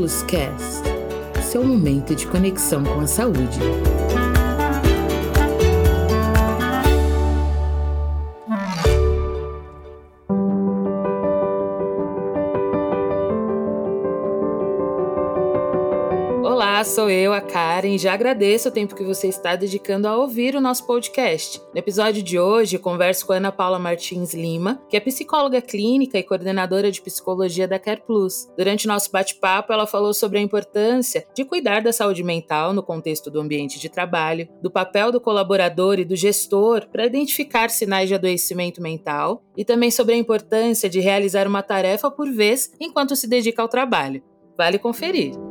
Cast, seu momento de conexão com a saúde. Sou eu, a Karen. Já agradeço o tempo que você está dedicando a ouvir o nosso podcast. No episódio de hoje, converso com Ana Paula Martins Lima, que é psicóloga clínica e coordenadora de psicologia da Care Plus. Durante nosso bate-papo, ela falou sobre a importância de cuidar da saúde mental no contexto do ambiente de trabalho, do papel do colaborador e do gestor para identificar sinais de adoecimento mental e também sobre a importância de realizar uma tarefa por vez enquanto se dedica ao trabalho. Vale conferir.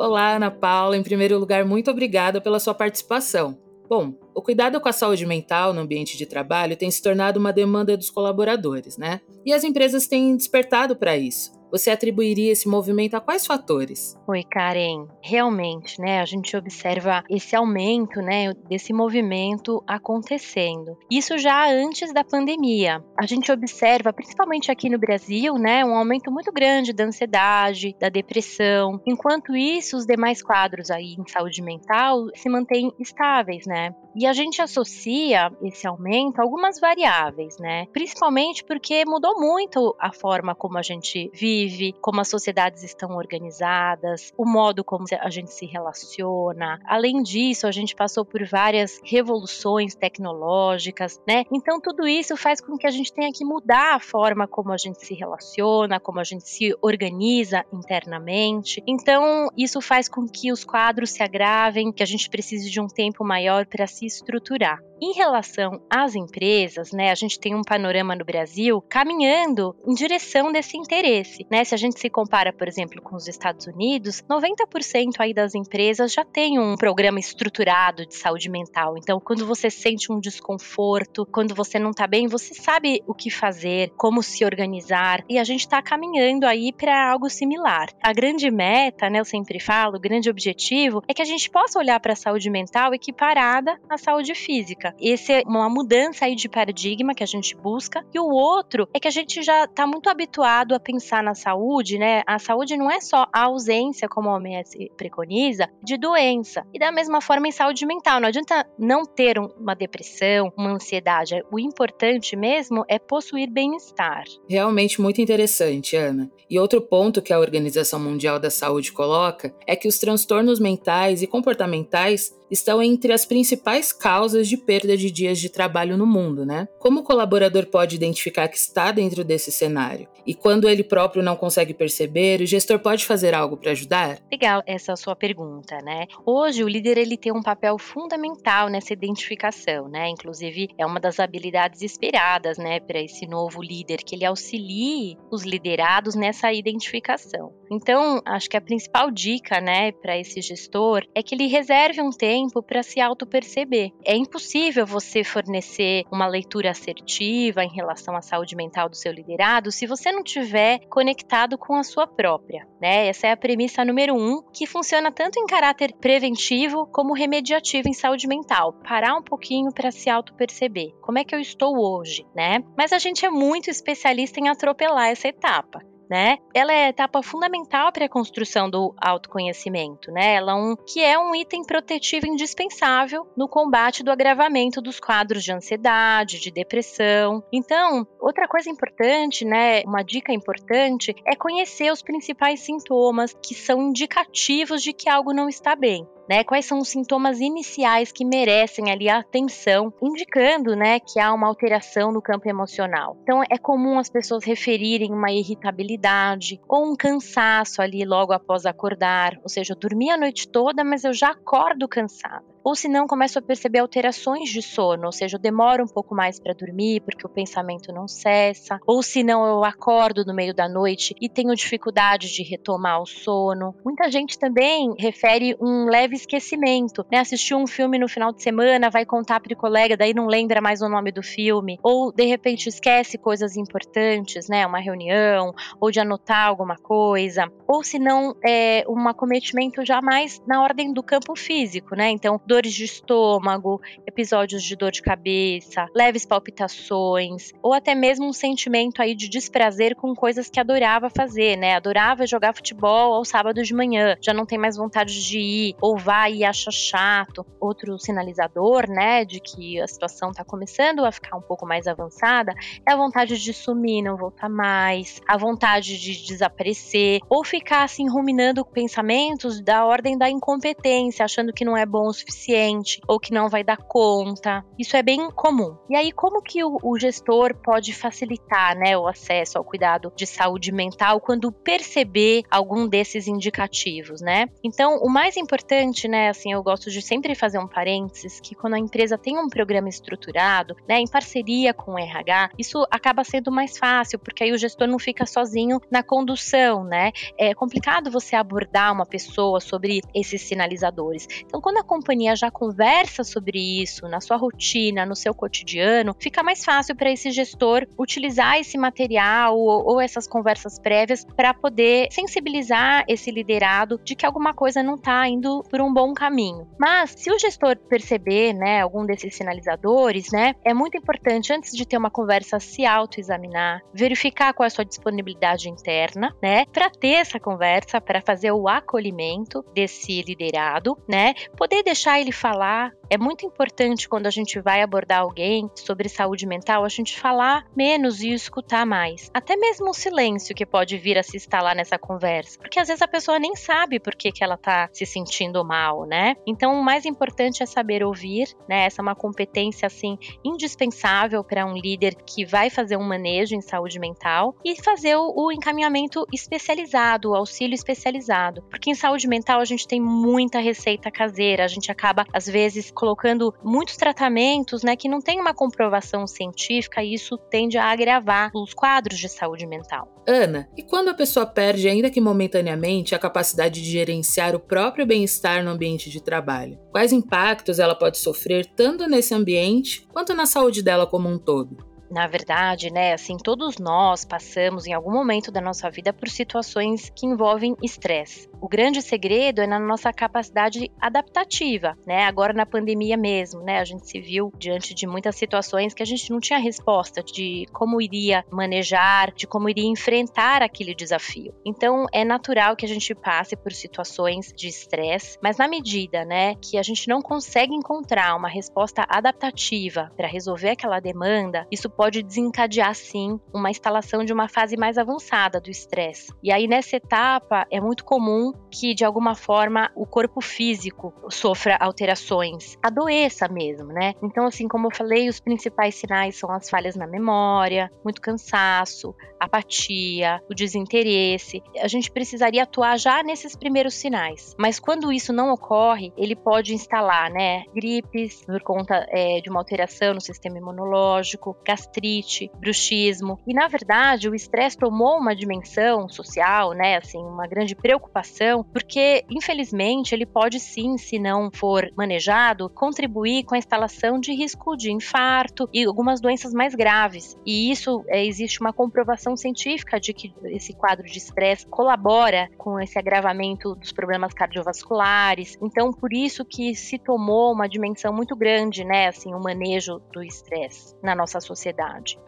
Olá, Ana Paula. Em primeiro lugar, muito obrigada pela sua participação. Bom, o cuidado com a saúde mental no ambiente de trabalho tem se tornado uma demanda dos colaboradores, né? E as empresas têm despertado para isso. Você atribuiria esse movimento a quais fatores? Oi, Karen. Realmente, né, a gente observa esse aumento, né, desse movimento acontecendo. Isso já antes da pandemia. A gente observa, principalmente aqui no Brasil, né, um aumento muito grande da ansiedade, da depressão. Enquanto isso, os demais quadros aí em saúde mental se mantêm estáveis, né? E a gente associa esse aumento a algumas variáveis, né? Principalmente porque mudou muito a forma como a gente vive como as sociedades estão organizadas, o modo como a gente se relaciona. Além disso, a gente passou por várias revoluções tecnológicas, né? Então tudo isso faz com que a gente tenha que mudar a forma como a gente se relaciona, como a gente se organiza internamente. Então isso faz com que os quadros se agravem, que a gente precise de um tempo maior para se estruturar. Em relação às empresas, né, a gente tem um panorama no Brasil caminhando em direção desse interesse. Né? Se a gente se compara, por exemplo, com os Estados Unidos, 90% aí das empresas já tem um programa estruturado de saúde mental. Então, quando você sente um desconforto, quando você não está bem, você sabe o que fazer, como se organizar, e a gente está caminhando aí para algo similar. A grande meta, né, eu sempre falo, o grande objetivo é que a gente possa olhar para a saúde mental equiparada à saúde física. Esse é uma mudança aí de paradigma que a gente busca. E o outro é que a gente já está muito habituado a pensar na saúde, né? A saúde não é só a ausência, como a OMS preconiza, de doença. E da mesma forma em saúde mental. Não adianta não ter uma depressão, uma ansiedade. O importante mesmo é possuir bem-estar. Realmente muito interessante, Ana. E outro ponto que a Organização Mundial da Saúde coloca é que os transtornos mentais e comportamentais estão entre as principais causas de perda de dias de trabalho no mundo, né? Como o colaborador pode identificar que está dentro desse cenário? E quando ele próprio não consegue perceber, o gestor pode fazer algo para ajudar? Legal essa sua pergunta, né? Hoje o líder ele tem um papel fundamental nessa identificação, né? Inclusive é uma das habilidades esperadas, né, para esse novo líder que ele auxilie os liderados nessa identificação. Então, acho que a principal dica, né, para esse gestor é que ele reserve um tempo para se auto-perceber. É impossível você fornecer uma leitura assertiva em relação à saúde mental do seu liderado se você não tiver conectado com a sua própria. Né? Essa é a premissa número um, que funciona tanto em caráter preventivo como remediativo em saúde mental. Parar um pouquinho para se auto-perceber. Como é que eu estou hoje, né? Mas a gente é muito especialista em atropelar essa etapa né? Ela é etapa fundamental para a construção do autoconhecimento, né? Ela é um, que é um item protetivo indispensável no combate do agravamento dos quadros de ansiedade, de depressão. Então, outra coisa importante, né, uma dica importante é conhecer os principais sintomas que são indicativos de que algo não está bem né? Quais são os sintomas iniciais que merecem ali a atenção, indicando, né, que há uma alteração no campo emocional. Então é comum as pessoas referirem uma irritabilidade ou um cansaço ali logo após acordar, ou seja, eu dormi a noite toda, mas eu já acordo cansada. Ou se não, começo a perceber alterações de sono, ou seja, eu demoro um pouco mais para dormir porque o pensamento não cessa. Ou se não, eu acordo no meio da noite e tenho dificuldade de retomar o sono. Muita gente também refere um leve esquecimento, né? Assistiu um filme no final de semana, vai contar para o colega, daí não lembra mais o nome do filme, ou de repente esquece coisas importantes, né? Uma reunião, ou de anotar alguma coisa, ou se não é um acometimento já mais na ordem do campo físico, né? Então, dores de estômago, episódios de dor de cabeça, leves palpitações, ou até mesmo um sentimento aí de desprazer com coisas que adorava fazer, né? Adorava jogar futebol ao sábado de manhã, já não tem mais vontade de ir, ou e acha chato. Outro sinalizador, né, de que a situação está começando a ficar um pouco mais avançada, é a vontade de sumir, não voltar mais, a vontade de desaparecer, ou ficar assim ruminando pensamentos da ordem da incompetência, achando que não é bom o suficiente ou que não vai dar conta. Isso é bem comum. E aí, como que o, o gestor pode facilitar, né, o acesso ao cuidado de saúde mental quando perceber algum desses indicativos, né? Então, o mais importante, né, assim, eu gosto de sempre fazer um parênteses que quando a empresa tem um programa estruturado, né, em parceria com o RH, isso acaba sendo mais fácil, porque aí o gestor não fica sozinho na condução, né? É complicado você abordar uma pessoa sobre esses sinalizadores. Então, quando a companhia já conversa sobre isso na sua rotina, no seu cotidiano, fica mais fácil para esse gestor utilizar esse material ou, ou essas conversas prévias para poder sensibilizar esse liderado de que alguma coisa não está indo por um bom caminho. Mas se o gestor perceber, né, algum desses sinalizadores, né, é muito importante antes de ter uma conversa se autoexaminar, verificar qual é a sua disponibilidade interna, né, para ter essa conversa, para fazer o acolhimento desse liderado, né, poder deixar ele falar, é muito importante quando a gente vai abordar alguém sobre saúde mental, a gente falar menos e escutar mais. Até mesmo o silêncio que pode vir a se instalar nessa conversa. Porque às vezes a pessoa nem sabe por que, que ela tá se sentindo mal, né? Então o mais importante é saber ouvir, né? Essa é uma competência assim indispensável para um líder que vai fazer um manejo em saúde mental e fazer o, encaminhamento especializado, o auxílio especializado. Porque em saúde mental a gente tem muita receita caseira, a gente acaba às vezes colocando muitos tratamentos, né, que não tem uma comprovação científica e isso tende a agravar os quadros de saúde mental. Ana, e quando a pessoa perde, ainda que momentaneamente, a capacidade de gerenciar o próprio bem-estar no ambiente de trabalho? Quais impactos ela pode sofrer tanto nesse ambiente quanto na saúde dela como um todo? Na verdade, né, assim, todos nós passamos em algum momento da nossa vida por situações que envolvem estresse. O grande segredo é na nossa capacidade adaptativa, né? Agora na pandemia mesmo, né, a gente se viu diante de muitas situações que a gente não tinha resposta de como iria manejar, de como iria enfrentar aquele desafio. Então, é natural que a gente passe por situações de estresse, mas na medida, né, que a gente não consegue encontrar uma resposta adaptativa para resolver aquela demanda, isso pode desencadear sim uma instalação de uma fase mais avançada do estresse. E aí nessa etapa é muito comum que de alguma forma o corpo físico sofra alterações, adoeça mesmo, né? Então assim, como eu falei, os principais sinais são as falhas na memória, muito cansaço, apatia, o desinteresse. A gente precisaria atuar já nesses primeiros sinais. Mas quando isso não ocorre, ele pode instalar, né, gripes por conta é, de uma alteração no sistema imunológico, gastrite gastrite, bruxismo. E na verdade, o estresse tomou uma dimensão social, né, assim, uma grande preocupação, porque infelizmente ele pode sim, se não for manejado, contribuir com a instalação de risco de infarto e algumas doenças mais graves. E isso é, existe uma comprovação científica de que esse quadro de estresse colabora com esse agravamento dos problemas cardiovasculares. Então, por isso que se tomou uma dimensão muito grande, né, assim, o manejo do estresse na nossa sociedade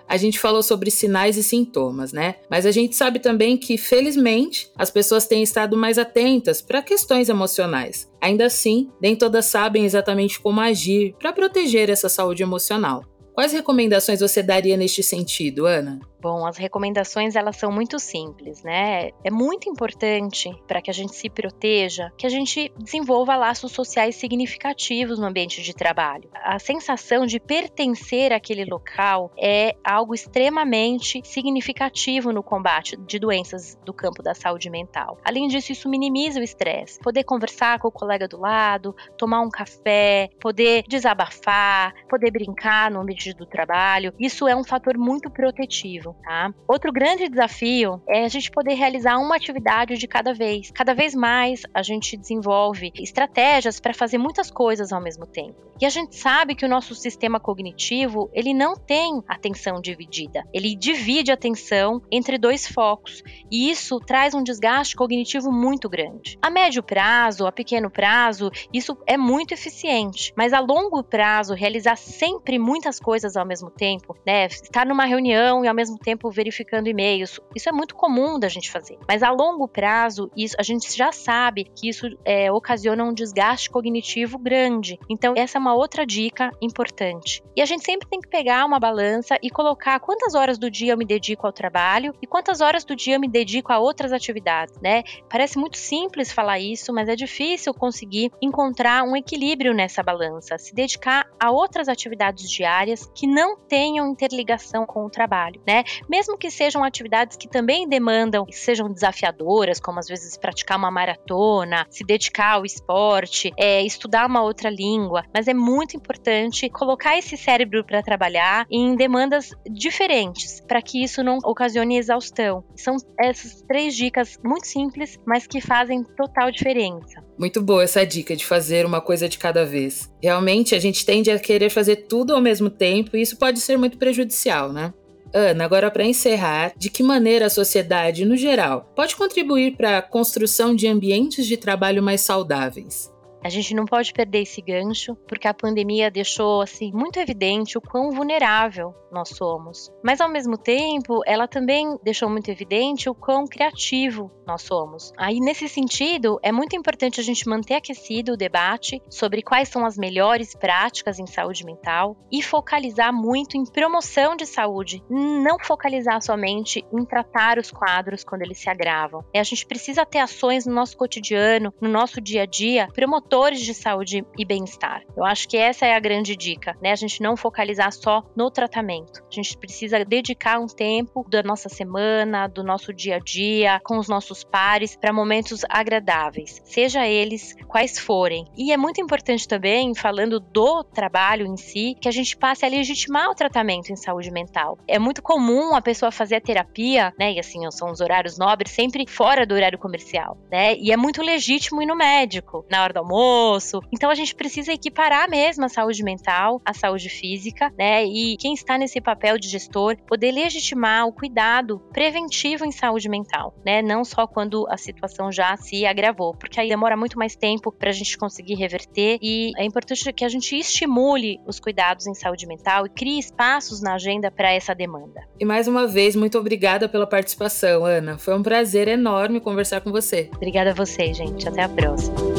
A gente falou sobre sinais e sintomas, né? Mas a gente sabe também que, felizmente, as pessoas têm estado mais atentas para questões emocionais. Ainda assim, nem todas sabem exatamente como agir para proteger essa saúde emocional. Quais recomendações você daria neste sentido, Ana? Bom, as recomendações elas são muito simples, né? É muito importante para que a gente se proteja, que a gente desenvolva laços sociais significativos no ambiente de trabalho. A sensação de pertencer àquele local é algo extremamente significativo no combate de doenças do campo da saúde mental. Além disso, isso minimiza o estresse. Poder conversar com o colega do lado, tomar um café, poder desabafar, poder brincar no ambiente do trabalho, isso é um fator muito protetivo. Tá? Outro grande desafio é a gente poder realizar uma atividade de cada vez. Cada vez mais a gente desenvolve estratégias para fazer muitas coisas ao mesmo tempo. E a gente sabe que o nosso sistema cognitivo, ele não tem atenção dividida. Ele divide a atenção entre dois focos, e isso traz um desgaste cognitivo muito grande. A médio prazo, a pequeno prazo, isso é muito eficiente, mas a longo prazo, realizar sempre muitas coisas ao mesmo tempo, né? Estar numa reunião e ao mesmo tempo verificando e-mails, isso é muito comum da gente fazer. Mas a longo prazo, isso a gente já sabe que isso é, ocasiona um desgaste cognitivo grande. Então, essa é uma outra dica importante. E a gente sempre tem que pegar uma balança e colocar quantas horas do dia eu me dedico ao trabalho e quantas horas do dia eu me dedico a outras atividades, né? Parece muito simples falar isso, mas é difícil conseguir encontrar um equilíbrio nessa balança, se dedicar a outras atividades diárias que não tenham interligação com o trabalho, né? Mesmo que sejam atividades que também demandam, que sejam desafiadoras, como às vezes praticar uma maratona, se dedicar ao esporte, é, estudar uma outra língua, mas é muito importante colocar esse cérebro para trabalhar em demandas diferentes, para que isso não ocasione exaustão. São essas três dicas muito simples, mas que fazem total diferença. Muito boa essa dica de fazer uma coisa de cada vez. Realmente a gente tende a querer fazer tudo ao mesmo tempo e isso pode ser muito prejudicial, né? Ana, agora para encerrar, de que maneira a sociedade, no geral, pode contribuir para a construção de ambientes de trabalho mais saudáveis? A gente não pode perder esse gancho, porque a pandemia deixou assim muito evidente o quão vulnerável nós somos. Mas ao mesmo tempo, ela também deixou muito evidente o quão criativo nós somos. Aí nesse sentido, é muito importante a gente manter aquecido o debate sobre quais são as melhores práticas em saúde mental e focalizar muito em promoção de saúde, não focalizar somente em tratar os quadros quando eles se agravam. E a gente precisa ter ações no nosso cotidiano, no nosso dia a dia, promotor promotores de saúde e bem-estar. Eu acho que essa é a grande dica, né? A gente não focalizar só no tratamento. A gente precisa dedicar um tempo da nossa semana, do nosso dia a dia, com os nossos pares, para momentos agradáveis, seja eles quais forem. E é muito importante também, falando do trabalho em si, que a gente passe a legitimar o tratamento em saúde mental. É muito comum a pessoa fazer a terapia, né? E assim, são os horários nobres, sempre fora do horário comercial, né? E é muito legítimo ir no médico, na hora do almoço almoço. Então a gente precisa equiparar mesmo a saúde mental à saúde física, né? E quem está nesse papel de gestor poder legitimar o cuidado preventivo em saúde mental, né? Não só quando a situação já se agravou, porque aí demora muito mais tempo para a gente conseguir reverter e é importante que a gente estimule os cuidados em saúde mental e crie espaços na agenda para essa demanda. E mais uma vez, muito obrigada pela participação, Ana. Foi um prazer enorme conversar com você. Obrigada a você, gente. Até a próxima.